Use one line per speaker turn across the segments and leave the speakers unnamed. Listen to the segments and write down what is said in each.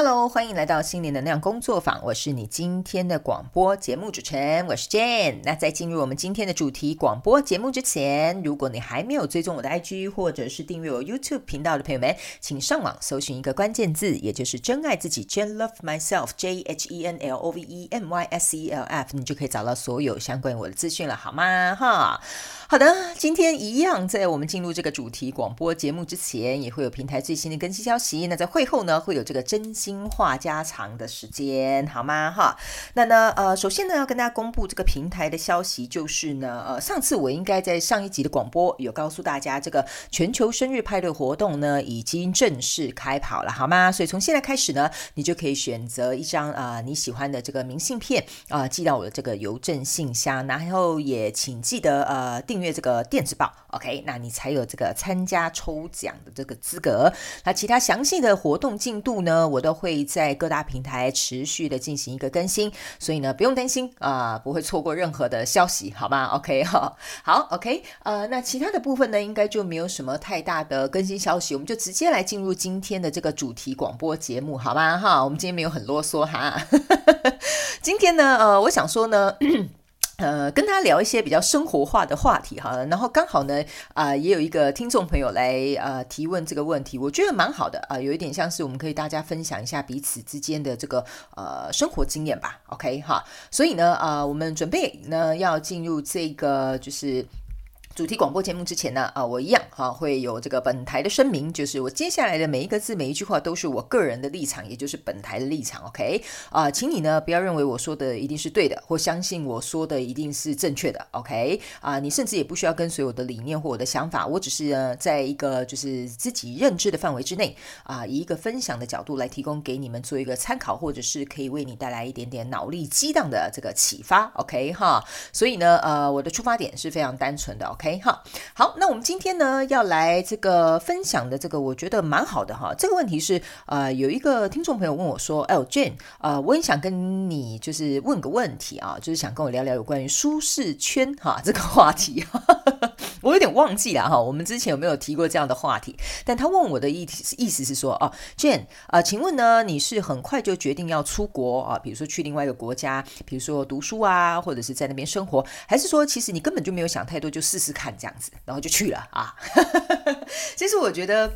Hello，欢迎来到心灵能量工作坊。我是你今天的广播节目主持人，我是 Jane。那在进入我们今天的主题广播节目之前，如果你还没有追踪我的 IG 或者是订阅我 YouTube 频道的朋友们，请上网搜寻一个关键字，也就是“真爱自己 ”，Jane Love Myself，J H E N L O V E M Y S E L F，你就可以找到所有相关我的资讯了，好吗？哈，好的，今天一样，在我们进入这个主题广播节目之前，也会有平台最新的更新消息。那在会后呢，会有这个真。心话家常的时间，好吗？哈，那呢，呃，首先呢，要跟大家公布这个平台的消息，就是呢，呃，上次我应该在上一集的广播有告诉大家，这个全球生日派对活动呢，已经正式开跑了，好吗？所以从现在开始呢，你就可以选择一张啊、你喜欢的这个明信片啊、呃，寄到我的这个邮政信箱，然后也请记得呃订阅这个电子报，OK，那你才有这个参加抽奖的这个资格。那其他详细的活动进度呢，我都。会在各大平台持续的进行一个更新，所以呢，不用担心啊、不会错过任何的消息，好吗？OK 哈，好，OK，呃，那其他的部分呢，应该就没有什么太大的更新消息，我们就直接来进入今天的这个主题广播节目，好吗？哈，我们今天没有很啰嗦哈，今天呢，呃，我想说呢。呃，跟大家聊一些比较生活化的话题哈，然后刚好呢，啊、也有一个听众朋友来呃提问这个问题，我觉得蛮好的啊、有一点像是我们可以大家分享一下彼此之间的这个呃生活经验吧，OK 哈，所以呢，啊、我们准备呢要进入这个就是。主题广播节目之前呢，啊，我一样哈会有这个本台的声明，就是我接下来的每一个字、每一句话都是我个人的立场，也就是本台的立场，OK？啊，请你呢不要认为我说的一定是对的，或相信我说的一定是正确的，OK？啊，你甚至也不需要跟随我的理念或我的想法，我只是呢在一个就是自己认知的范围之内，啊，以一个分享的角度来提供给你们做一个参考，或者是可以为你带来一点点脑力激荡的这个启发，OK？哈，所以呢，呃，我的出发点是非常单纯的，OK？哈，好，那我们今天呢要来这个分享的这个，我觉得蛮好的哈。这个问题是，呃，有一个听众朋友问我说：“哎，Jane，呃，我很想跟你就是问个问题啊，就是想跟我聊聊有关于舒适圈哈这个话题。我有点忘记了哈，我们之前有没有提过这样的话题？但他问我的意思意思是说，哦，Jane，啊，请问呢，你是很快就决定要出国啊？比如说去另外一个国家，比如说读书啊，或者是在那边生活，还是说其实你根本就没有想太多，就试试？看这样子，然后就去了啊。其实我觉得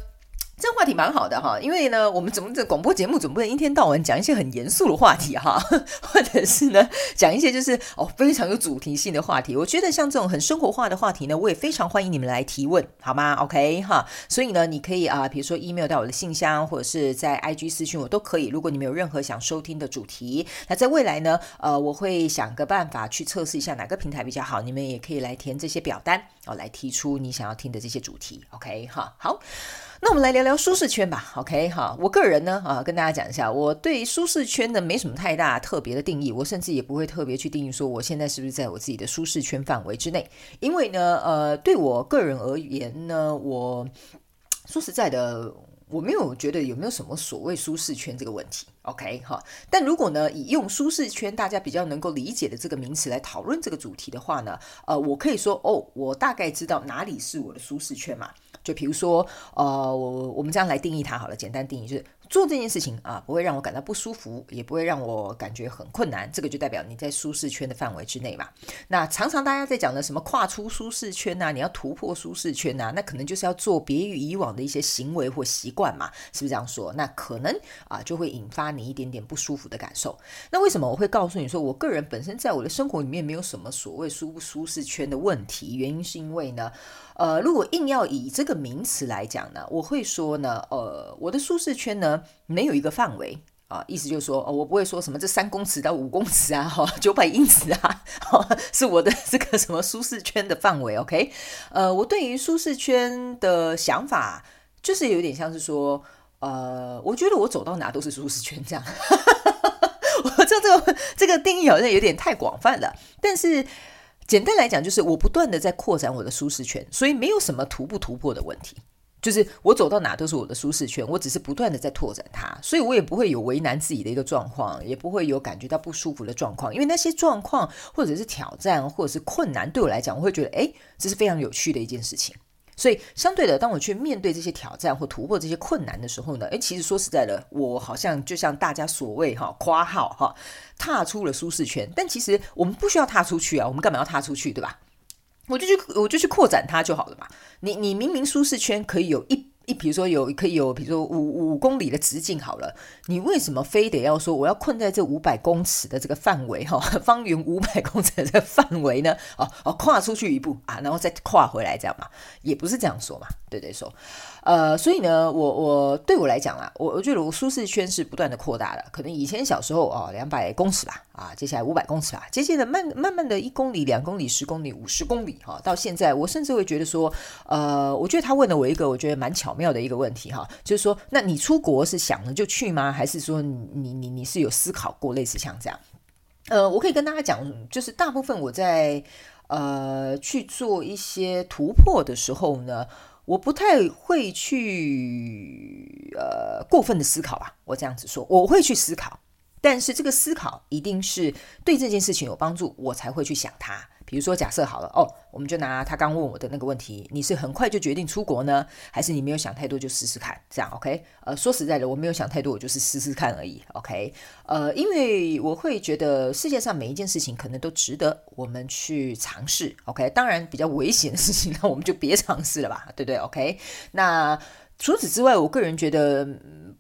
这个话题蛮好的哈，因为呢，我们怎么这广播节目总不能一天到晚讲一些很严肃的话题哈，或者是呢讲一些就是哦非常有主题性的话题。我觉得像这种很生活化的话题呢，我也非常欢迎你们来提问，好吗？OK 哈，所以呢，你可以啊，比如说 email 到我的信箱，或者是在 IG 私讯我都可以。如果你们有任何想收听的主题，那在未来呢，呃，我会想个办法去测试一下哪个平台比较好，你们也可以来填这些表单。哦，来提出你想要听的这些主题，OK 哈，好，那我们来聊聊舒适圈吧，OK 哈，我个人呢啊，跟大家讲一下，我对舒适圈呢没什么太大特别的定义，我甚至也不会特别去定义说我现在是不是在我自己的舒适圈范围之内，因为呢，呃，对我个人而言呢，我说实在的。我没有觉得有没有什么所谓舒适圈这个问题，OK 哈。但如果呢，以用舒适圈大家比较能够理解的这个名词来讨论这个主题的话呢，呃，我可以说哦，我大概知道哪里是我的舒适圈嘛。就比如说，呃，我我们这样来定义它好了，简单定义就是。做这件事情啊，不会让我感到不舒服，也不会让我感觉很困难，这个就代表你在舒适圈的范围之内嘛。那常常大家在讲的什么跨出舒适圈呐，你要突破舒适圈呐，那可能就是要做别于以往的一些行为或习惯嘛，是不是这样说？那可能啊，就会引发你一点点不舒服的感受。那为什么我会告诉你说，我个人本身在我的生活里面没有什么所谓舒不舒适圈的问题？原因是因为呢，呃，如果硬要以这个名词来讲呢，我会说呢，呃，我的舒适圈呢，没有一个范围啊，意思就是说，哦，我不会说什么这三公尺到五公尺啊，哈，九百英尺啊，哈，是我的这个什么舒适圈的范围，OK？呃，我对于舒适圈的想法，就是有点像是说，呃，我觉得我走到哪都是舒适圈这样，我知道这个这个定义好像有点太广泛了，但是。简单来讲，就是我不断的在扩展我的舒适圈，所以没有什么突不突破的问题。就是我走到哪都是我的舒适圈，我只是不断的在拓展它，所以我也不会有为难自己的一个状况，也不会有感觉到不舒服的状况。因为那些状况或者是挑战或者是困难，对我来讲，我会觉得，诶，这是非常有趣的一件事情。所以相对的，当我去面对这些挑战或突破这些困难的时候呢，诶，其实说实在的，我好像就像大家所谓哈夸号哈，踏出了舒适圈。但其实我们不需要踏出去啊，我们干嘛要踏出去，对吧？我就去我就去扩展它就好了嘛。你你明明舒适圈可以有一。一，比如说有可以有，比如说五五公里的直径好了，你为什么非得要说我要困在这五百公尺的这个范围哈，方圆五百公尺的范围呢？哦哦，跨出去一步啊，然后再跨回来这样嘛？也不是这样说嘛，对对说。呃，所以呢，我我对我来讲啊，我我觉得我舒适圈是不断的扩大的。可能以前小时候哦，两百公尺吧，啊，接下来五百公尺吧，接下来慢慢慢的一公里、两公里、十公里、五十公里哈，到现在我甚至会觉得说，呃，我觉得他问了我一个我觉得蛮巧妙的一个问题哈，就是说，那你出国是想了就去吗？还是说你你你是有思考过类似像这样？呃，我可以跟大家讲，就是大部分我在呃去做一些突破的时候呢。我不太会去呃过分的思考吧，我这样子说，我会去思考，但是这个思考一定是对这件事情有帮助，我才会去想它。比如说，假设好了哦，我们就拿他刚问我的那个问题，你是很快就决定出国呢，还是你没有想太多就试试看？这样 OK？呃，说实在的，我没有想太多，我就是试试看而已。OK？呃，因为我会觉得世界上每一件事情可能都值得我们去尝试。OK？当然，比较危险的事情，那我们就别尝试了吧，对不对？OK？那除此之外，我个人觉得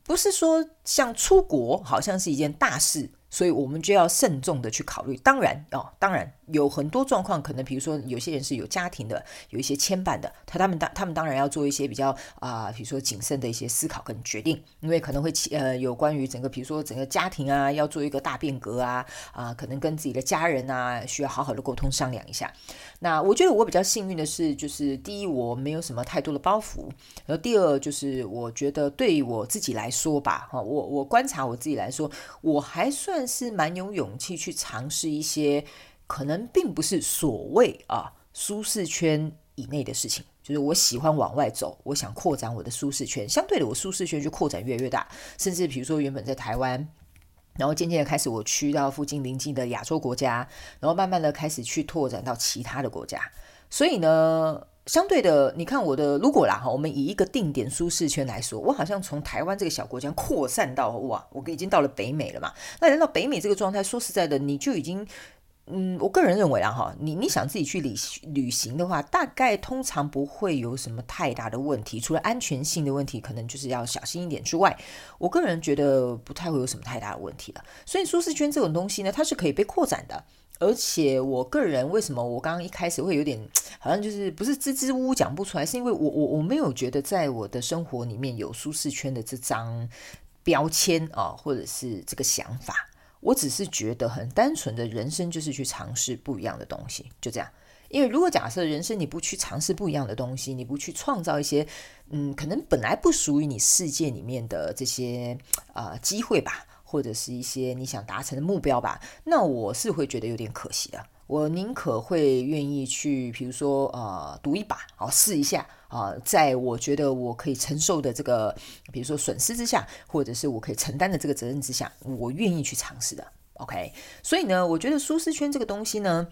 不是说像出国好像是一件大事。所以我们就要慎重的去考虑。当然哦，当然有很多状况，可能比如说有些人是有家庭的，有一些牵绊的，他他们当他们当然要做一些比较啊、比如说谨慎的一些思考跟决定，因为可能会呃有关于整个比如说整个家庭啊，要做一个大变革啊啊、可能跟自己的家人啊需要好好的沟通商量一下。那我觉得我比较幸运的是，就是第一我没有什么太多的包袱，然后第二就是我觉得对于我自己来说吧，哈，我我观察我自己来说，我还算。是蛮有勇气去尝试一些可能并不是所谓啊舒适圈以内的事情，就是我喜欢往外走，我想扩展我的舒适圈。相对的，我舒适圈就扩展越来越大，甚至比如说原本在台湾，然后渐渐的开始我去到附近邻近的亚洲国家，然后慢慢的开始去拓展到其他的国家。所以呢。相对的，你看我的，如果啦哈，我们以一个定点舒适圈来说，我好像从台湾这个小国家扩散到哇，我已经到了北美了嘛。那来到北美这个状态，说实在的，你就已经，嗯，我个人认为啊哈，你你想自己去旅旅行的话，大概通常不会有什么太大的问题，除了安全性的问题，可能就是要小心一点之外，我个人觉得不太会有什么太大的问题了。所以舒适圈这种东西呢，它是可以被扩展的。而且我个人为什么我刚刚一开始会有点好像就是不是支支吾吾讲不出来，是因为我我我没有觉得在我的生活里面有舒适圈的这张标签啊，或者是这个想法。我只是觉得很单纯的人生就是去尝试不一样的东西，就这样。因为如果假设人生你不去尝试不一样的东西，你不去创造一些嗯可能本来不属于你世界里面的这些啊机会吧。或者是一些你想达成的目标吧，那我是会觉得有点可惜的。我宁可会愿意去，比如说呃，赌一把，好试一下啊，在我觉得我可以承受的这个，比如说损失之下，或者是我可以承担的这个责任之下，我愿意去尝试的。OK，所以呢，我觉得舒适圈这个东西呢，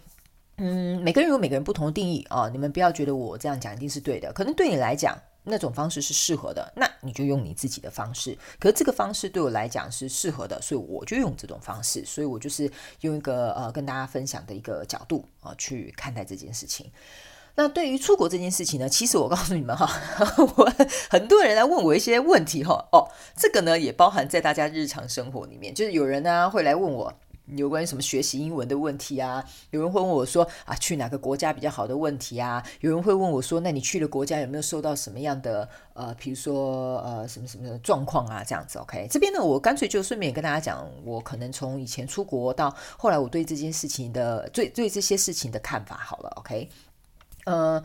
嗯，每个人有每个人不同的定义啊，你们不要觉得我这样讲一定是对的，可能对你来讲。那种方式是适合的，那你就用你自己的方式。可是这个方式对我来讲是适合的，所以我就用这种方式。所以我就是用一个呃跟大家分享的一个角度啊、去看待这件事情。那对于出国这件事情呢，其实我告诉你们哈，我很多人来问我一些问题哈。哦，这个呢也包含在大家日常生活里面，就是有人呢会来问我。有关于什么学习英文的问题啊？有人会问我说啊，去哪个国家比较好的问题啊？有人会问我说，那你去了国家有没有受到什么样的呃，比如说呃，什么什么的状况啊？这样子，OK？这边呢，我干脆就顺便跟大家讲，我可能从以前出国到后来，我对这件事情的对对这些事情的看法好了，OK？呃，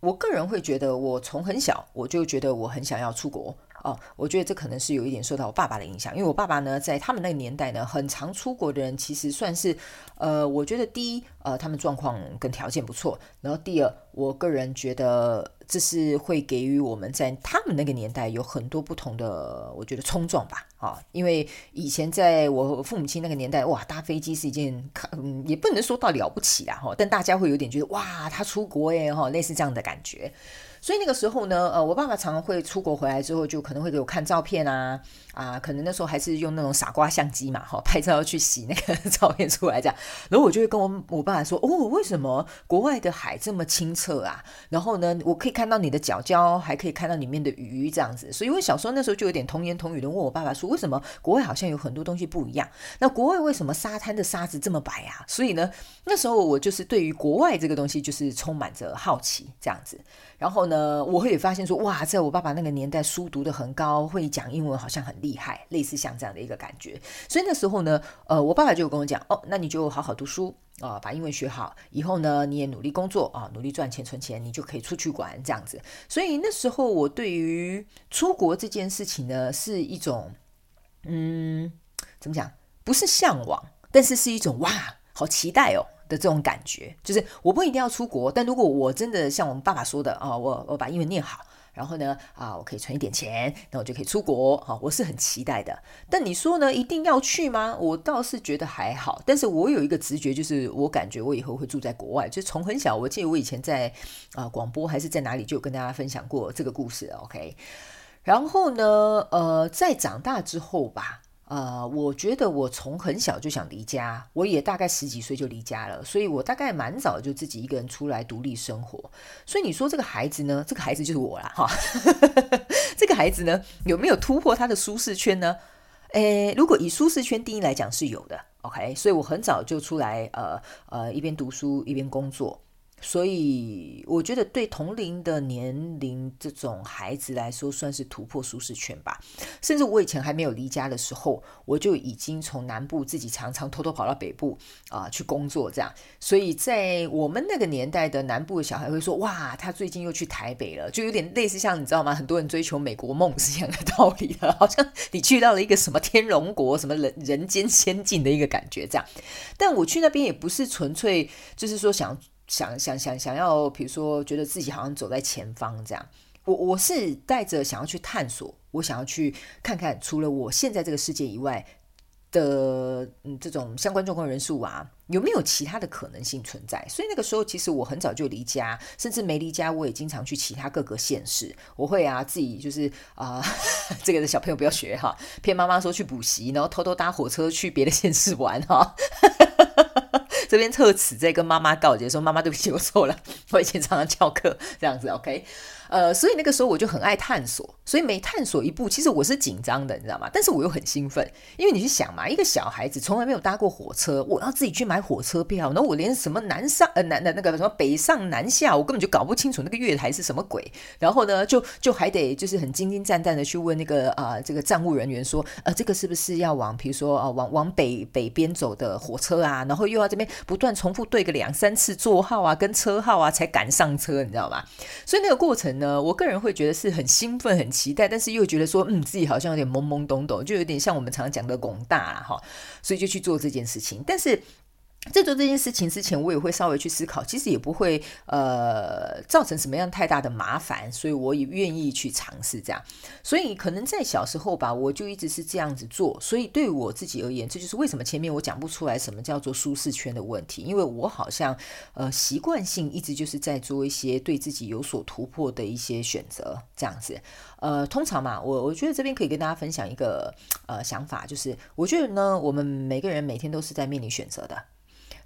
我个人会觉得，我从很小我就觉得我很想要出国。哦，我觉得这可能是有一点受到我爸爸的影响，因为我爸爸呢，在他们那个年代呢，很常出国的人，其实算是，呃，我觉得第一，呃，他们状况跟条件不错，然后第二，我个人觉得这是会给予我们在他们那个年代有很多不同的，我觉得冲撞吧，啊、因为以前在我父母亲那个年代，哇，搭飞机是一件，嗯，也不能说到了不起啊，哈，但大家会有点觉得，哇，他出国耶，哈，类似这样的感觉。所以那个时候呢，呃，我爸爸常常会出国回来之后，就可能会给我看照片啊，啊，可能那时候还是用那种傻瓜相机嘛，哈，拍照去洗那个照片出来这样。然后我就会跟我我爸爸说，哦，为什么国外的海这么清澈啊？然后呢，我可以看到你的脚脚，还可以看到里面的鱼这样子。所以我小时候那时候就有点童言童语的问我爸爸说，为什么国外好像有很多东西不一样？那国外为什么沙滩的沙子这么白啊？所以呢，那时候我就是对于国外这个东西就是充满着好奇这样子。然后呢，我会发现说，哇，在我爸爸那个年代，书读得很高，会讲英文，好像很厉害，类似像这样的一个感觉。所以那时候呢，呃，我爸爸就跟我讲，哦，那你就好好读书啊，把英文学好，以后呢，你也努力工作啊，努力赚钱存钱，你就可以出去玩这样子。所以那时候我对于出国这件事情呢，是一种，嗯，怎么讲？不是向往，但是是一种哇，好期待哦。的这种感觉，就是我不一定要出国，但如果我真的像我们爸爸说的啊，我我把英文念好，然后呢啊，我可以存一点钱，那我就可以出国啊，我是很期待的。但你说呢，一定要去吗？我倒是觉得还好，但是我有一个直觉，就是我感觉我以后会住在国外。就从很小，我记得我以前在啊广播还是在哪里，就有跟大家分享过这个故事。OK，然后呢，呃，在长大之后吧。呃，我觉得我从很小就想离家，我也大概十几岁就离家了，所以我大概蛮早就自己一个人出来独立生活。所以你说这个孩子呢，这个孩子就是我啦，哈，这个孩子呢，有没有突破他的舒适圈呢？诶，如果以舒适圈定义来讲是有的，OK，所以我很早就出来，呃呃，一边读书一边工作。所以我觉得对同龄的年龄这种孩子来说，算是突破舒适圈吧。甚至我以前还没有离家的时候，我就已经从南部自己常常偷偷跑到北部啊、去工作，这样。所以在我们那个年代的南部的小孩会说：“哇，他最近又去台北了。”就有点类似像你知道吗？很多人追求美国梦是一样的道理的，好像你去到了一个什么天龙国、什么人人间仙境的一个感觉这样。但我去那边也不是纯粹就是说想。想想想想要，比如说，觉得自己好像走在前方这样，我我是带着想要去探索，我想要去看看，除了我现在这个世界以外的嗯这种相关状况人数啊，有没有其他的可能性存在？所以那个时候，其实我很早就离家，甚至没离家，我也经常去其他各个县市。我会啊，自己就是啊、这个的小朋友不要学哈，骗妈妈说去补习，然后偷偷搭火车去别的县市玩哈。这边特此在跟妈妈告诫说：“妈妈，对不起，我错了。我以前常常翘课这样子，OK。”呃，所以那个时候我就很爱探索，所以每探索一步，其实我是紧张的，你知道吗？但是我又很兴奋，因为你去想嘛，一个小孩子从来没有搭过火车，我要自己去买火车票，然后我连什么南上呃南的那个什么北上南下，我根本就搞不清楚那个月台是什么鬼，然后呢，就就还得就是很惊惊战战的去问那个啊、这个站务人员说，呃，这个是不是要往比如说啊、往往北北边走的火车啊？然后又要这边不断重复对个两三次座号啊跟车号啊才赶上车，你知道吗？所以那个过程。呢，我个人会觉得是很兴奋、很期待，但是又觉得说，嗯，自己好像有点懵懵懂懂，就有点像我们常讲的“拱大”了哈，所以就去做这件事情，但是。在做这件事情之前，我也会稍微去思考，其实也不会呃造成什么样太大的麻烦，所以我也愿意去尝试这样。所以可能在小时候吧，我就一直是这样子做。所以对我自己而言，这就是为什么前面我讲不出来什么叫做舒适圈的问题，因为我好像呃习惯性一直就是在做一些对自己有所突破的一些选择这样子。呃，通常嘛，我我觉得这边可以跟大家分享一个呃想法，就是我觉得呢，我们每个人每天都是在面临选择的。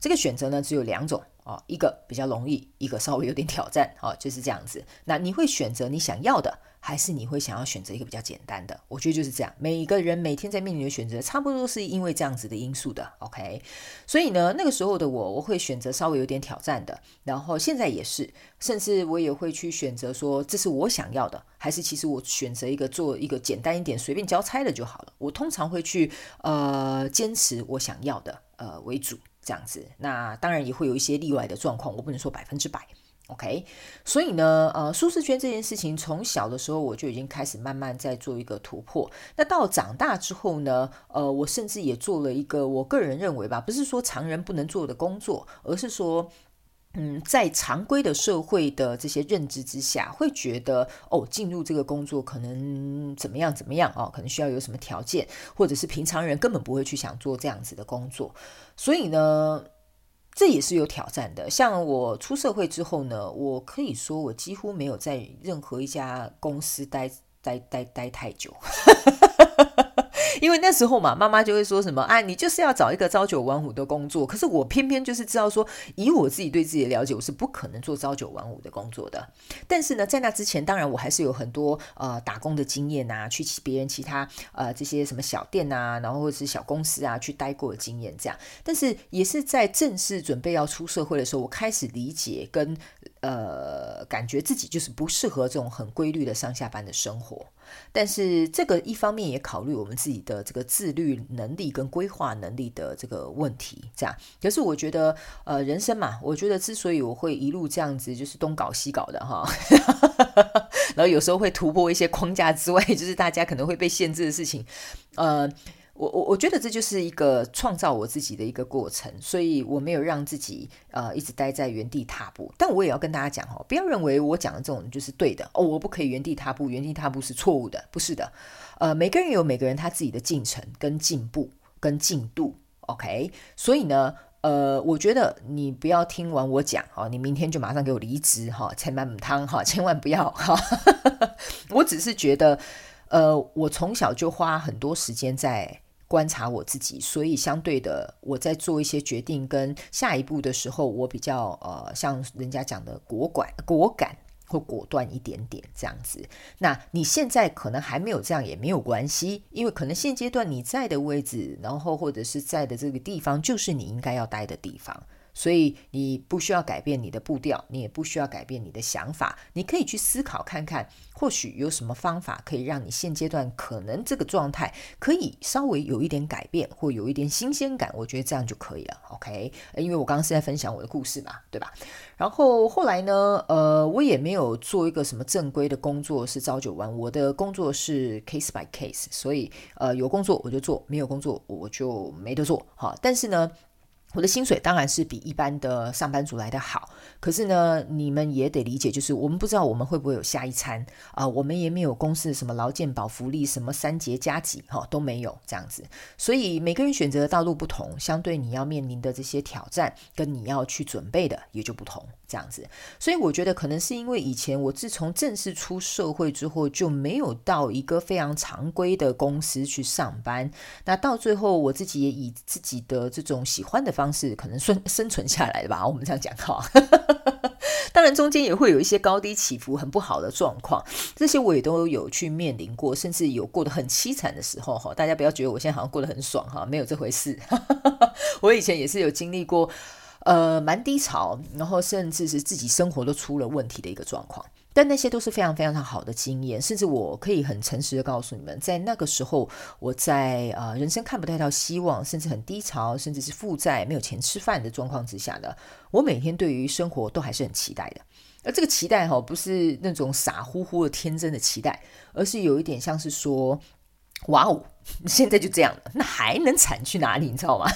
这个选择呢，只有两种啊，一个比较容易，一个稍微有点挑战啊，就是这样子。那你会选择你想要的，还是你会想要选择一个比较简单的？我觉得就是这样。每一个人每天在面临的选择，差不多是因为这样子的因素的。OK，所以呢，那个时候的我，我会选择稍微有点挑战的。然后现在也是，甚至我也会去选择说，这是我想要的，还是其实我选择一个做一个简单一点、随便交差的就好了。我通常会去呃坚持我想要的呃为主。这样子，那当然也会有一些例外的状况，我不能说百分之百，OK。所以呢，呃，舒适圈这件事情，从小的时候我就已经开始慢慢在做一个突破。那到长大之后呢，呃，我甚至也做了一个我个人认为吧，不是说常人不能做的工作，而是说。嗯，在常规的社会的这些认知之下，会觉得哦，进入这个工作可能怎么样怎么样哦，可能需要有什么条件，或者是平常人根本不会去想做这样子的工作。所以呢，这也是有挑战的。像我出社会之后呢，我可以说我几乎没有在任何一家公司待待待待太久。因为那时候嘛，妈妈就会说什么啊，你就是要找一个朝九晚五的工作。可是我偏偏就是知道说，以我自己对自己的了解，我是不可能做朝九晚五的工作的。但是呢，在那之前，当然我还是有很多呃打工的经验啊，去别人其他呃这些什么小店啊，然后或者是小公司啊去待过的经验这样。但是也是在正式准备要出社会的时候，我开始理解跟呃感觉自己就是不适合这种很规律的上下班的生活。但是这个一方面也考虑我们自己的这个自律能力跟规划能力的这个问题，这样。可是我觉得，呃，人生嘛，我觉得之所以我会一路这样子，就是东搞西搞的哈，然后有时候会突破一些框架之外，就是大家可能会被限制的事情，呃。我我我觉得这就是一个创造我自己的一个过程，所以我没有让自己呃一直待在原地踏步。但我也要跟大家讲哦，不要认为我讲的这种就是对的哦，我不可以原地踏步，原地踏步是错误的，不是的。呃，每个人有每个人他自己的进程跟进步跟进度，OK。所以呢，呃，我觉得你不要听完我讲哦，你明天就马上给我离职哈，千万汤哈，千万不要哈。我只是觉得。呃，我从小就花很多时间在观察我自己，所以相对的，我在做一些决定跟下一步的时候，我比较呃，像人家讲的果敢、果敢或果断一点点这样子。那你现在可能还没有这样也没有关系，因为可能现阶段你在的位置，然后或者是在的这个地方，就是你应该要待的地方。所以你不需要改变你的步调，你也不需要改变你的想法，你可以去思考看看，或许有什么方法可以让你现阶段可能这个状态可以稍微有一点改变，或有一点新鲜感，我觉得这样就可以了。OK，因为我刚刚是在分享我的故事嘛，对吧？然后后来呢，呃，我也没有做一个什么正规的工作是朝九晚五，我的工作是 case by case，所以呃有工作我就做，没有工作我就没得做。好，但是呢。我的薪水当然是比一般的上班族来得好，可是呢，你们也得理解，就是我们不知道我们会不会有下一餐啊、我们也没有公司什么劳健保福利，什么三节加几哈都没有这样子，所以每个人选择的道路不同，相对你要面临的这些挑战，跟你要去准备的也就不同。这样子，所以我觉得可能是因为以前我自从正式出社会之后，就没有到一个非常常规的公司去上班。那到最后，我自己也以自己的这种喜欢的方方式，可能生生存下来的吧。我们这样讲哈，当然中间也会有一些高低起伏、很不好的状况，这些我也都有去面临过，甚至有过得很凄惨的时候哈。大家不要觉得我现在好像过得很爽哈，没有这回事。我以前也是有经历过。呃，蛮低潮，然后甚至是自己生活都出了问题的一个状况，但那些都是非常非常好的经验，甚至我可以很诚实的告诉你们，在那个时候，我在呃人生看不太到希望，甚至很低潮，甚至是负债、没有钱吃饭的状况之下呢，我每天对于生活都还是很期待的，而这个期待哈，不是那种傻乎乎的天真的期待，而是有一点像是说。哇哦，现在就这样了，那还能惨去哪里？你知道吗？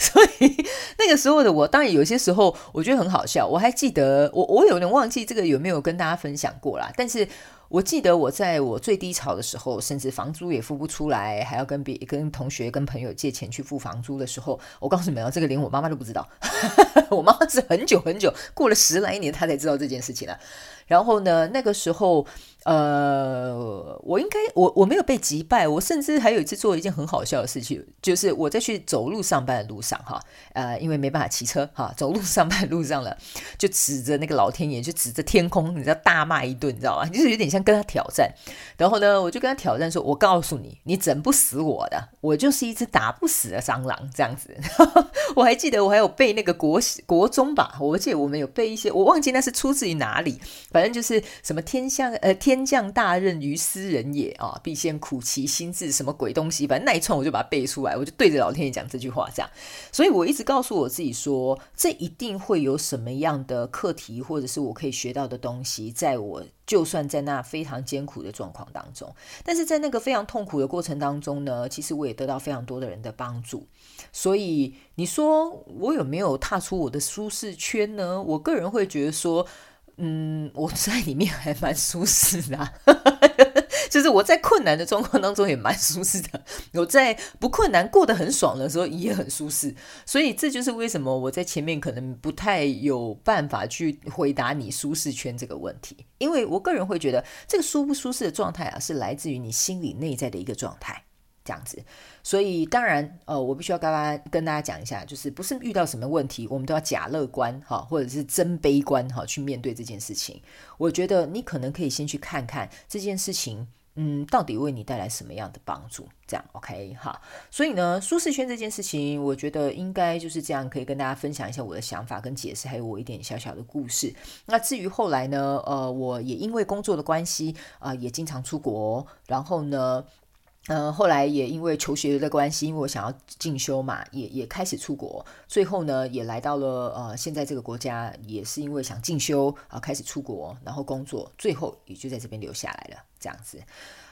所以那个时候的我，当然有些时候我觉得很好笑。我还记得，我我有点忘记这个有没有跟大家分享过啦，但是。我记得我在我最低潮的时候，甚至房租也付不出来，还要跟别跟同学、跟朋友借钱去付房租的时候，我告诉你们哦，这个连我妈妈都不知道。我妈妈是很久很久，过了十来年，她才知道这件事情了。然后呢，那个时候，呃，我应该我我没有被击败，我甚至还有一次做一件很好笑的事情，就是我在去走路上班的路上，哈，呃，因为没办法骑车，哈，走路上班的路上了，就指着那个老天爷，就指着天空，你知道大骂一顿，你知道吗？就是有点像。跟他挑战，然后呢，我就跟他挑战说：“我告诉你，你整不死我的，我就是一只打不死的蟑螂。”这样子，我还记得我还有背那个国国中吧，我记得我们有背一些，我忘记那是出自于哪里，反正就是什么天降呃天降大任于斯人也啊，必先苦其心志，什么鬼东西，反正那一串我就把它背出来，我就对着老天爷讲这句话，这样。所以我一直告诉我自己说，这一定会有什么样的课题，或者是我可以学到的东西，在我。就算在那非常艰苦的状况当中，但是在那个非常痛苦的过程当中呢，其实我也得到非常多的人的帮助。所以你说我有没有踏出我的舒适圈呢？我个人会觉得说，嗯，我在里面还蛮舒适的啊。就是我在困难的状况当中也蛮舒适的，我在不困难过得很爽的时候也很舒适，所以这就是为什么我在前面可能不太有办法去回答你舒适圈这个问题，因为我个人会觉得这个舒不舒适的状态啊，是来自于你心里内在的一个状态。这样子，所以当然，呃，我必须要跟大家跟大家讲一下，就是不是遇到什么问题，我们都要假乐观哈，或者是真悲观哈，去面对这件事情。我觉得你可能可以先去看看这件事情，嗯，到底为你带来什么样的帮助？这样 OK 哈。所以呢，舒适圈这件事情，我觉得应该就是这样，可以跟大家分享一下我的想法跟解释，还有我一点小小的故事。那至于后来呢，呃，我也因为工作的关系啊，呃，也经常出国，然后呢。呃，后来也因为求学的关系，因为我想要进修嘛，也也开始出国。最后呢，也来到了呃现在这个国家，也是因为想进修啊、开始出国，然后工作，最后也就在这边留下来了。这样子，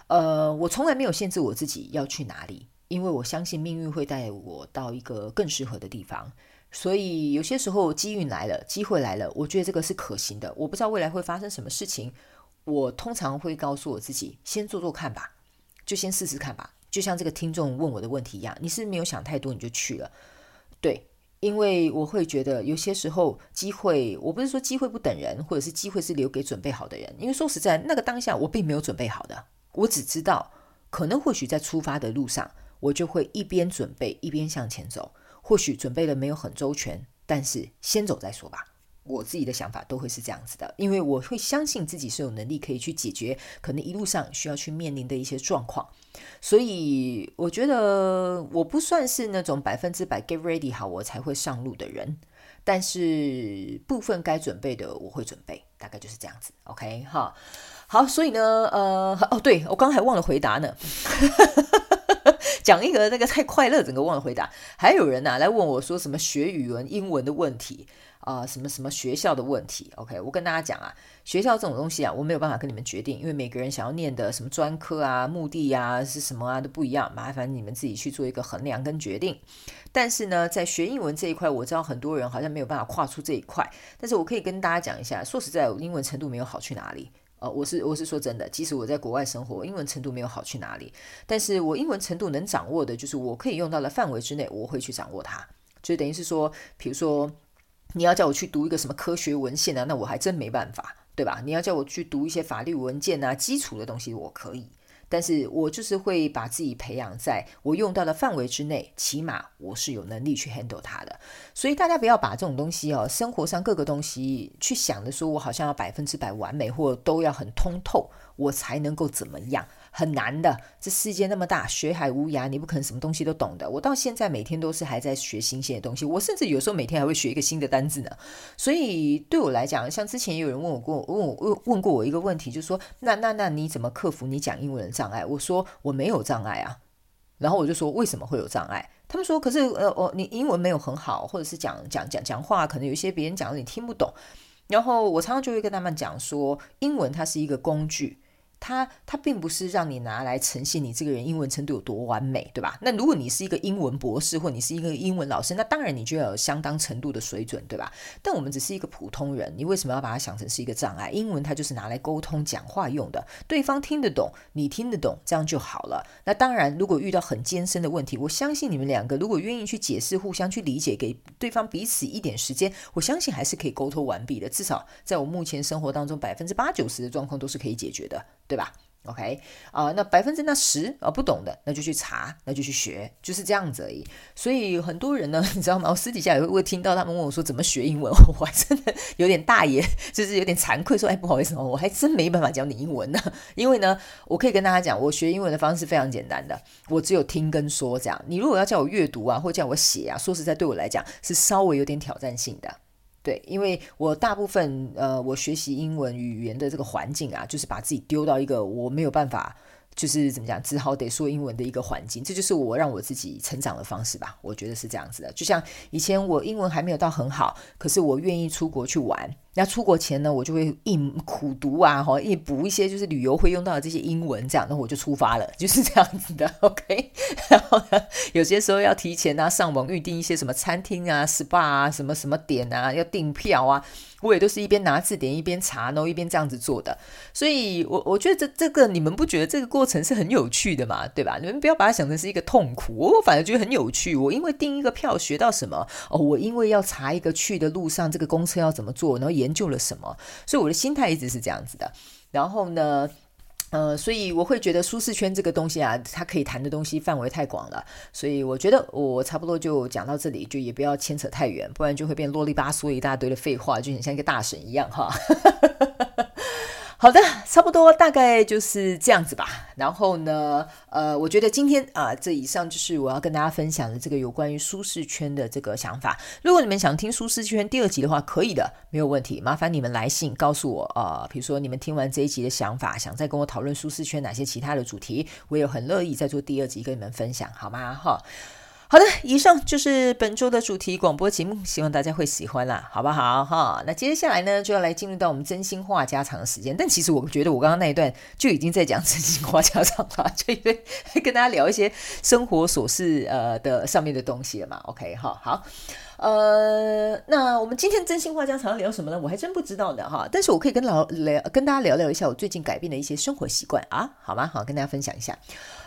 呃，我从来没有限制我自己要去哪里，因为我相信命运会带我到一个更适合的地方。所以有些时候机运来了，机会来了，我觉得这个是可行的。我不知道未来会发生什么事情，我通常会告诉我自己，先做做看吧。就先试试看吧，就像这个听众问我的问题一样，你是没有想太多你就去了？对，因为我会觉得有些时候机会，我不是说机会不等人，或者是机会是留给准备好的人。因为说实在，那个当下我并没有准备好的，我只知道可能或许在出发的路上，我就会一边准备一边向前走，或许准备的没有很周全，但是先走再说吧。我自己的想法都会是这样子的，因为我会相信自己是有能力可以去解决可能一路上需要去面临的一些状况，所以我觉得我不算是那种百分之百 get ready 好我才会上路的人，但是部分该准备的我会准备，大概就是这样子。OK 哈，好，所以呢，呃，哦，对，我刚才还忘了回答呢，讲一个那个太快乐，整个忘了回答。还有人啊来问我说什么学语文英文的问题。啊、什么什么学校的问题？OK，我跟大家讲啊，学校这种东西啊，我没有办法跟你们决定，因为每个人想要念的什么专科啊、目的呀、啊、是什么啊都不一样，麻烦你们自己去做一个衡量跟决定。但是呢，在学英文这一块，我知道很多人好像没有办法跨出这一块，但是我可以跟大家讲一下，说实在，英文程度没有好去哪里。呃，我是我是说真的，即使我在国外生活，英文程度没有好去哪里，但是我英文程度能掌握的，就是我可以用到的范围之内，我会去掌握它。就等于是说，比如说。你要叫我去读一个什么科学文献啊？那我还真没办法，对吧？你要叫我去读一些法律文件啊，基础的东西我可以，但是我就是会把自己培养在我用到的范围之内，起码我是有能力去 handle 它的。所以大家不要把这种东西哦，生活上各个东西去想的说，我好像要百分之百完美，或都要很通透，我才能够怎么样。很难的，这世界那么大，学海无涯，你不可能什么东西都懂的。我到现在每天都是还在学新鲜的东西，我甚至有时候每天还会学一个新的单字呢。所以对我来讲，像之前也有人问我过，问我问问过我一个问题，就说，那那那你怎么克服你讲英文的障碍？我说我没有障碍啊。然后我就说为什么会有障碍？他们说可是呃哦，你英文没有很好，或者是讲讲讲讲话，可能有一些别人讲的你听不懂。然后我常常就会跟他们讲说，英文它是一个工具。它它并不是让你拿来呈现你这个人英文程度有多完美，对吧？那如果你是一个英文博士，或你是一个英文老师，那当然你就要有相当程度的水准，对吧？但我们只是一个普通人，你为什么要把它想成是一个障碍？英文它就是拿来沟通讲话用的，对方听得懂，你听得懂，这样就好了。那当然，如果遇到很艰深的问题，我相信你们两个如果愿意去解释，互相去理解，给对方彼此一点时间，我相信还是可以沟通完毕的。至少在我目前生活当中，百分之八九十的状况都是可以解决的。对吧？OK 啊、那百分之那十啊不懂的，那就去查，那就去学，就是这样子而已。所以很多人呢，你知道吗？我私底下也会听到他们问我说怎么学英文，我还真的有点大爷，就是有点惭愧，说哎，不好意思哦，我还真没办法教你英文呢。因为呢，我可以跟大家讲，我学英文的方式非常简单的，我只有听跟说这样。你如果要叫我阅读啊，或叫我写啊，说实在对我来讲是稍微有点挑战性的。对，因为我大部分呃，我学习英文语言的这个环境啊，就是把自己丢到一个我没有办法，就是怎么讲，只好得说英文的一个环境。这就是我让我自己成长的方式吧，我觉得是这样子的。就像以前我英文还没有到很好，可是我愿意出国去玩。那出国前呢，我就会硬苦读啊，哈，硬补一些就是旅游会用到的这些英文，这样，那我就出发了，就是这样子的，OK。然后呢，有些时候要提前啊，上网预订一些什么餐厅啊、SPA 啊、什么什么点啊，要订票啊。我也都是一边拿字典一边查，然后一边这样子做的，所以我我觉得这这个你们不觉得这个过程是很有趣的嘛，对吧？你们不要把它想成是一个痛苦，我反而觉得很有趣。我因为订一个票学到什么哦，我因为要查一个去的路上这个公车要怎么坐，然后也研究了什么，所以我的心态一直是这样子的。然后呢，呃，所以我会觉得舒适圈这个东西啊，它可以谈的东西范围太广了，所以我觉得我差不多就讲到这里，就也不要牵扯太远，不然就会变啰里吧嗦一大堆的废话，就很像一个大神一样哈。好的，差不多大概就是这样子吧。然后呢，呃，我觉得今天啊，这以上就是我要跟大家分享的这个有关于舒适圈的这个想法。如果你们想听舒适圈第二集的话，可以的，没有问题。麻烦你们来信告诉我啊，呃，比如说你们听完这一集的想法，想再跟我讨论舒适圈哪些其他的主题，我也很乐意再做第二集跟你们分享，好吗？哈。好的，以上就是本周的主题广播节目，希望大家会喜欢啦，好不好哈？那接下来呢，就要来进入到我们真心话家常的时间。但其实我觉得我刚刚那一段就已经在讲真心话家常了，就因为跟大家聊一些生活琐事呃的上面的东西了嘛。OK 哈，好。呃，那我们今天真心话家常要聊什么呢？我还真不知道呢哈。但是我可以跟老聊跟大家聊聊一下我最近改变的一些生活习惯啊，好吗？好，跟大家分享一下。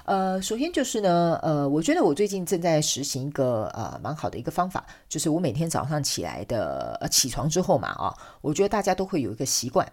呃，首先就是呢，呃，我觉得我最近正在实行一个呃蛮好的一个方法，就是我每天早上起来的呃起床之后嘛啊，我觉得大家都会有一个习惯。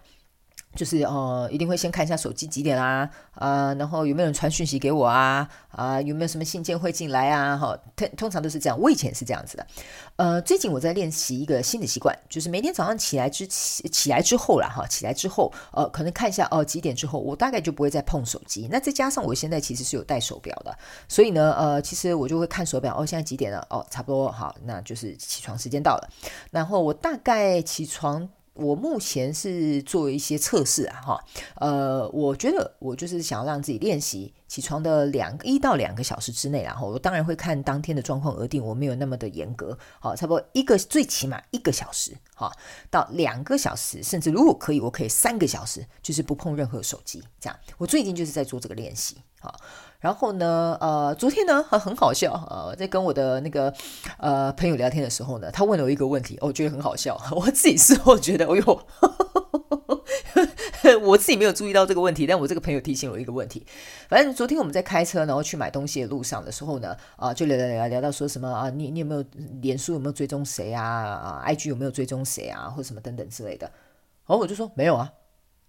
就是呃，一定会先看一下手机几点啦，啊，然后有没有人传讯息给我啊，啊，有没有什么信件会进来啊？哈，通通常都是这样，我以前是这样子的。呃，最近我在练习一个新的习惯，就是每天早上起来之起起来之后啦，哈，起来之后，呃，可能看一下哦，几点之后，我大概就不会再碰手机。那再加上我现在其实是有戴手表的，所以呢，呃，其实我就会看手表，哦，现在几点了？哦，差不多好，那就是起床时间到了。然后我大概起床。我目前是做一些测试啊，哈，呃，我觉得我就是想要让自己练习起床的两一到两个小时之内，然后我当然会看当天的状况而定，我没有那么的严格，好，差不多一个最起码一个小时，哈，到两个小时，甚至如果可以，我可以三个小时，就是不碰任何手机，这样。我最近就是在做这个练习，哈。然后呢，呃，昨天呢，很很好笑，呃，在跟我的那个呃朋友聊天的时候呢，他问了我一个问题，我觉得很好笑，我自己事后觉得，哎呦，我自己没有注意到这个问题，但我这个朋友提醒我一个问题。反正昨天我们在开车，然后去买东西的路上的时候呢，啊、就聊聊聊聊到说什么啊，你你有没有脸书有没有追踪谁啊？啊，IG 有没有追踪谁啊？或什么等等之类的。然后我就说没有啊，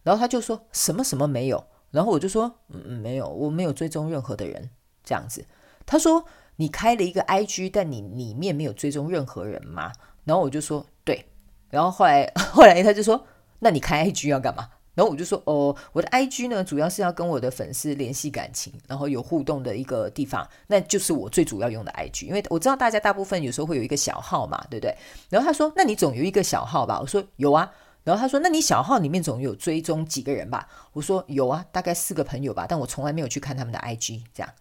然后他就说什么什么没有。然后我就说，嗯，没有，我没有追踪任何的人，这样子。他说，你开了一个 IG，但你里面没有追踪任何人吗？然后我就说，对。然后后来 后来他就说，那你开 IG 要干嘛？然后我就说，哦，我的 IG 呢，主要是要跟我的粉丝联系感情，然后有互动的一个地方，那就是我最主要用的 IG。因为我知道大家大部分有时候会有一个小号嘛，对不对？然后他说，那你总有一个小号吧？我说有啊。然后他说：“那你小号里面总有追踪几个人吧？”我说：“有啊，大概四个朋友吧，但我从来没有去看他们的 IG。”这样。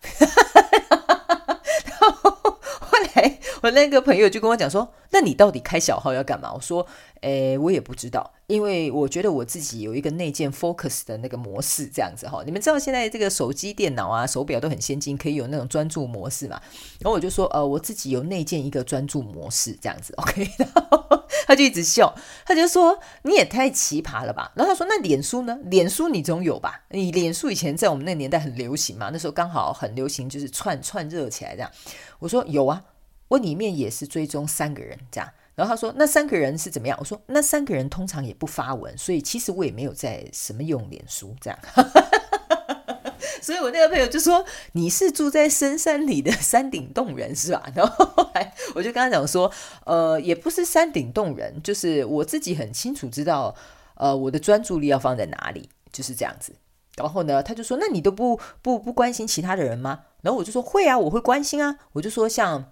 然后后来我那个朋友就跟我讲说：“那你到底开小号要干嘛？”我说：“诶，我也不知道。”因为我觉得我自己有一个内建 focus 的那个模式，这样子哈。你们知道现在这个手机、电脑啊、手表都很先进，可以有那种专注模式嘛？然后我就说，呃，我自己有内建一个专注模式，这样子，OK。然后他就一直笑，他就说你也太奇葩了吧。然后他说，那脸书呢？脸书你总有吧？你脸书以前在我们那个年代很流行嘛，那时候刚好很流行，就是串串热起来这样。我说有啊，我里面也是追踪三个人这样。然后他说：“那三个人是怎么样？”我说：“那三个人通常也不发文，所以其实我也没有在什么用脸书这样。”所以，我那个朋友就说：“你是住在深山里的山顶洞人是吧？” 然后后来我就跟他讲说：“呃，也不是山顶洞人，就是我自己很清楚知道，呃，我的专注力要放在哪里，就是这样子。”然后呢，他就说：“那你都不不不关心其他的人吗？”然后我就说：“会啊，我会关心啊。”我就说像。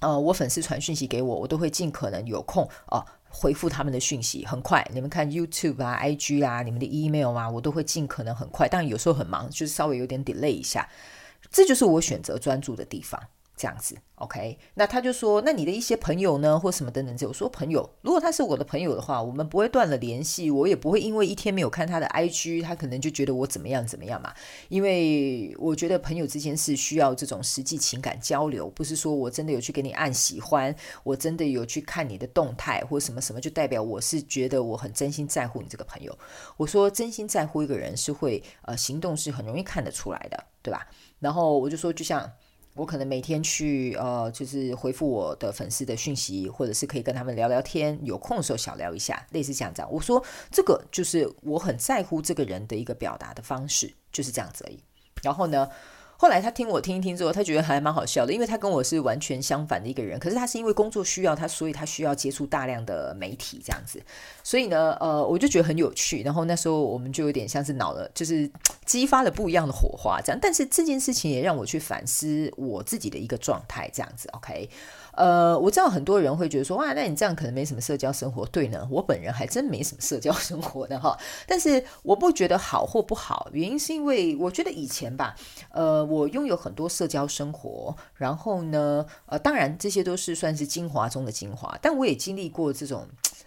呃，我粉丝传讯息给我，我都会尽可能有空哦、回复他们的讯息，很快。你们看 YouTube 啊、IG 啊、你们的 email 啊，我都会尽可能很快。但有时候很忙，就是稍微有点 delay 一下。这就是我选择专注的地方，这样子，OK？那他就说，那你的一些朋友呢，或什么等等，这，我说朋友，如果他是我的朋友的话，我们不会断了联系，我也不会因为一天没有看他的 IG，他可能就觉得我怎么样怎么样嘛。因为我觉得朋友之间是需要这种实际情感交流，不是说我真的有去给你按喜欢，我真的有去看你的动态或什么什么，就代表我是觉得我很真心在乎你这个朋友。我说真心在乎一个人是会呃行动是很容易看得出来的，对吧？然后我就说，就像。我可能每天去呃，就是回复我的粉丝的讯息，或者是可以跟他们聊聊天，有空的时候小聊一下，类似这样子。我说这个就是我很在乎这个人的一个表达的方式，就是这样子而已。然后呢，后来他听我听一听之后，他觉得还蛮好笑的，因为他跟我是完全相反的一个人。可是他是因为工作需要他，所以他需要接触大量的媒体这样子。所以呢，呃，我就觉得很有趣。然后那时候我们就有点像是脑了，就是激发了不一样的火花这样。但是这件事情也让我去反思我自己的一个状态这样子。OK。呃，我知道很多人会觉得说，哇，那你这样可能没什么社交生活。对呢，我本人还真没什么社交生活的哈。但是我不觉得好或不好，原因是因为我觉得以前吧，呃，我拥有很多社交生活，然后呢，呃，当然这些都是算是精华中的精华，但我也经历过这种。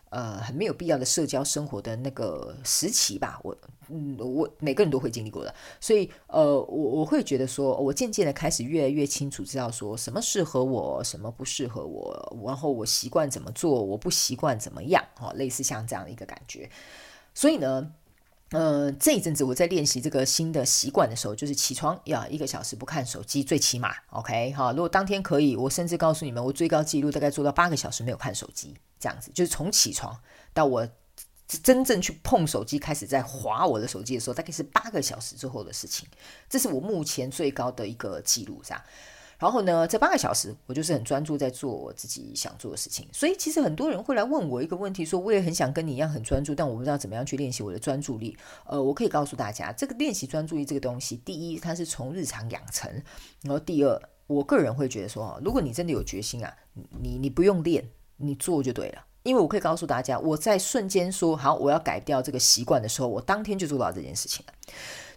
呃，很没有必要的社交生活的那个时期吧，我，嗯，我每个人都会经历过的，所以，呃，我我会觉得说，我渐渐的开始越来越清楚知道说什么适合我，什么不适合我，然后我习惯怎么做，我不习惯怎么样，哈，类似像这样的一个感觉。所以呢，呃，这一阵子我在练习这个新的习惯的时候，就是起床要一个小时不看手机，最起码，OK，哈，如果当天可以，我甚至告诉你们，我最高纪录大概做到八个小时没有看手机。这样子就是从起床到我真正去碰手机，开始在划我的手机的时候，大概是八个小时之后的事情。这是我目前最高的一个记录，这样。然后呢，这八个小时我就是很专注在做我自己想做的事情。所以其实很多人会来问我一个问题，说我也很想跟你一样很专注，但我不知道怎么样去练习我的专注力。呃，我可以告诉大家，这个练习专注力这个东西，第一，它是从日常养成；然后第二，我个人会觉得说，如果你真的有决心啊，你你不用练。你做就对了，因为我可以告诉大家，我在瞬间说好我要改掉这个习惯的时候，我当天就做到这件事情了。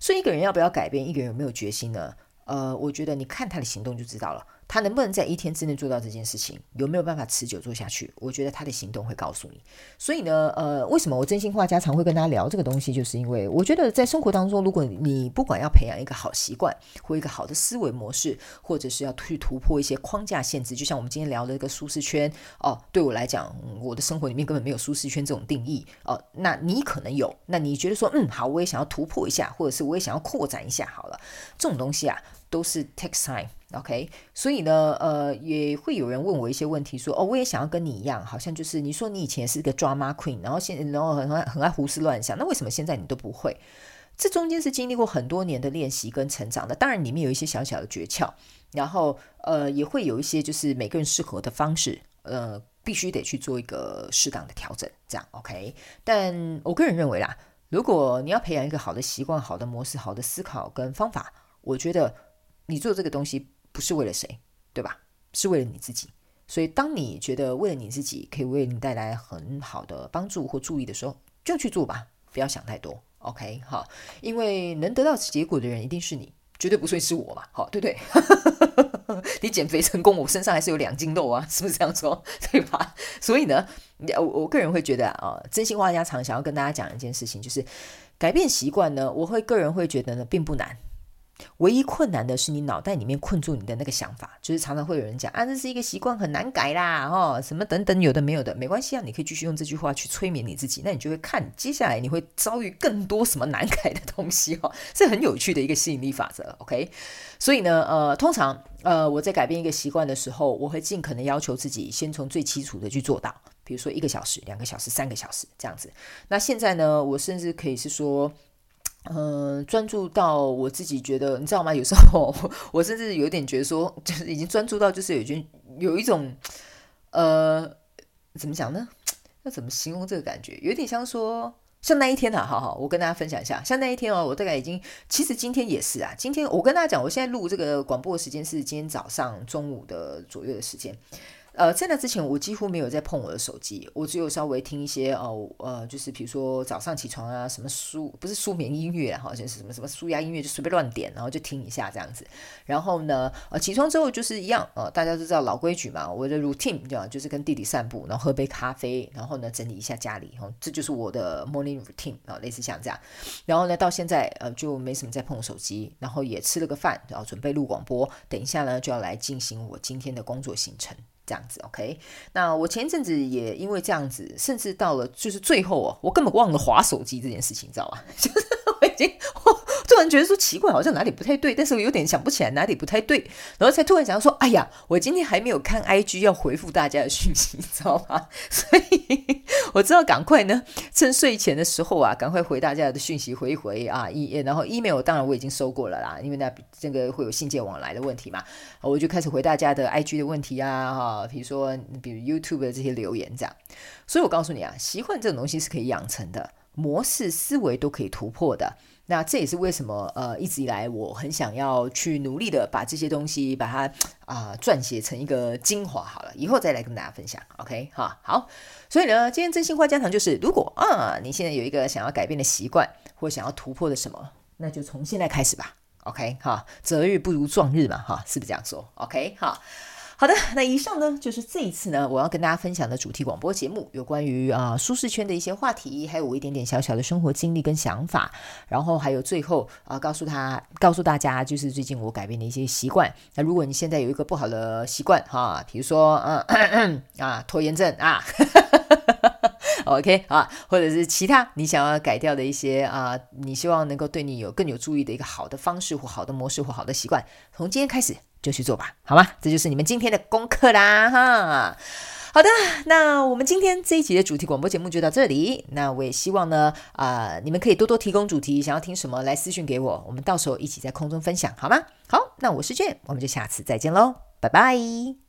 所以一个人要不要改变，一个人有没有决心呢？呃，我觉得你看他的行动就知道了。他能不能在一天之内做到这件事情？有没有办法持久做下去？我觉得他的行动会告诉你。所以呢，呃，为什么我真心话家常会跟大家聊这个东西，就是因为我觉得在生活当中，如果你不管要培养一个好习惯，或一个好的思维模式，或者是要去突破一些框架限制，就像我们今天聊的一个舒适圈哦，对我来讲，我的生活里面根本没有舒适圈这种定义哦。那你可能有，那你觉得说，嗯，好，我也想要突破一下，或者是我也想要扩展一下，好了，这种东西啊。都是 take OK，所以呢，呃，也会有人问我一些问题，说，哦，我也想要跟你一样，好像就是你说你以前是个 drama queen，然后现然后很爱很爱胡思乱想，那为什么现在你都不会？这中间是经历过很多年的练习跟成长的，当然里面有一些小小的诀窍，然后呃，也会有一些就是每个人适合的方式，呃，必须得去做一个适当的调整，这样 OK。但我个人认为啦，如果你要培养一个好的习惯、好的模式、好的思考跟方法，我觉得。你做这个东西不是为了谁，对吧？是为了你自己。所以，当你觉得为了你自己可以为你带来很好的帮助或注意的时候，就去做吧，不要想太多。OK，好，因为能得到结果的人一定是你，绝对不会是我嘛，好，对不对？你减肥成功，我身上还是有两斤肉啊，是不是这样说？对吧？所以呢，我我个人会觉得啊，真心话家常，想要跟大家讲一件事情，就是改变习惯呢，我会个人会觉得呢，并不难。唯一困难的是你脑袋里面困住你的那个想法，就是常常会有人讲啊，这是一个习惯很难改啦，哦，什么等等，有的没有的，没关系啊，你可以继续用这句话去催眠你自己，那你就会看接下来你会遭遇更多什么难改的东西哦，是很有趣的一个吸引力法则，OK？所以呢，呃，通常呃我在改变一个习惯的时候，我会尽可能要求自己先从最基础的去做到，比如说一个小时、两个小时、三个小时这样子。那现在呢，我甚至可以是说。嗯、专注到我自己觉得，你知道吗？有时候 我甚至有点觉得说，就是已经专注到，就是有一有一种，呃，怎么讲呢？要怎么形容这个感觉？有点像说，像那一天啊，好好，我跟大家分享一下，像那一天哦，我大概已经，其实今天也是啊，今天我跟大家讲，我现在录这个广播的时间是今天早上中午的左右的时间。呃，在那之前我几乎没有在碰我的手机，我只有稍微听一些哦呃，就是比如说早上起床啊，什么舒不是舒眠音乐啊，好像是什么什么舒压音乐，就随便乱点，然后就听一下这样子。然后呢，呃，起床之后就是一样，呃，大家都知道老规矩嘛，我的 routine 这样就是跟弟弟散步，然后喝杯咖啡，然后呢整理一下家里，哦，这就是我的 morning routine 啊，类似像这样。然后呢，到现在呃就没什么在碰手机，然后也吃了个饭，然后准备录广播，等一下呢就要来进行我今天的工作行程。这样子，OK。那我前阵子也因为这样子，甚至到了就是最后啊，我根本忘了划手机这件事情，你知道吧？我。突然觉得说奇怪，好像哪里不太对，但是我有点想不起来哪里不太对，然后才突然想到说，哎呀，我今天还没有看 IG 要回复大家的讯息，你知道吗？所以我知道赶快呢，趁睡前的时候啊，赶快回大家的讯息回一回啊，e 然后 email 当然我已经收过了啦，因为那这个会有信件往来的问题嘛，我就开始回大家的 IG 的问题啊，哈，比如说比如 YouTube 的这些留言这样，所以我告诉你啊，习惯这种东西是可以养成的，模式思维都可以突破的。那这也是为什么呃一直以来我很想要去努力的把这些东西把它啊、撰写成一个精华好了，以后再来跟大家分享，OK 哈好，所以呢，今天真心话家常就是，如果啊你现在有一个想要改变的习惯或想要突破的什么，那就从现在开始吧，OK 哈，择日不如撞日嘛哈，是不是这样说？OK 哈。好的，那以上呢就是这一次呢我要跟大家分享的主题广播节目，有关于啊、舒适圈的一些话题，还有我一点点小小的生活经历跟想法，然后还有最后啊、告诉他告诉大家，就是最近我改变的一些习惯。那如果你现在有一个不好的习惯哈，比如说嗯咳咳 啊拖延症啊。哈哈哈哈 OK 啊，或者是其他你想要改掉的一些啊，你希望能够对你有更有助益的一个好的方式或好的模式或好的习惯，从今天开始就去做吧，好吗？这就是你们今天的功课啦，哈。好的，那我们今天这一集的主题广播节目就到这里。那我也希望呢，啊、你们可以多多提供主题，想要听什么来私讯给我，我们到时候一起在空中分享，好吗？好，那我是 Jhen，我们就下次再见喽，拜拜。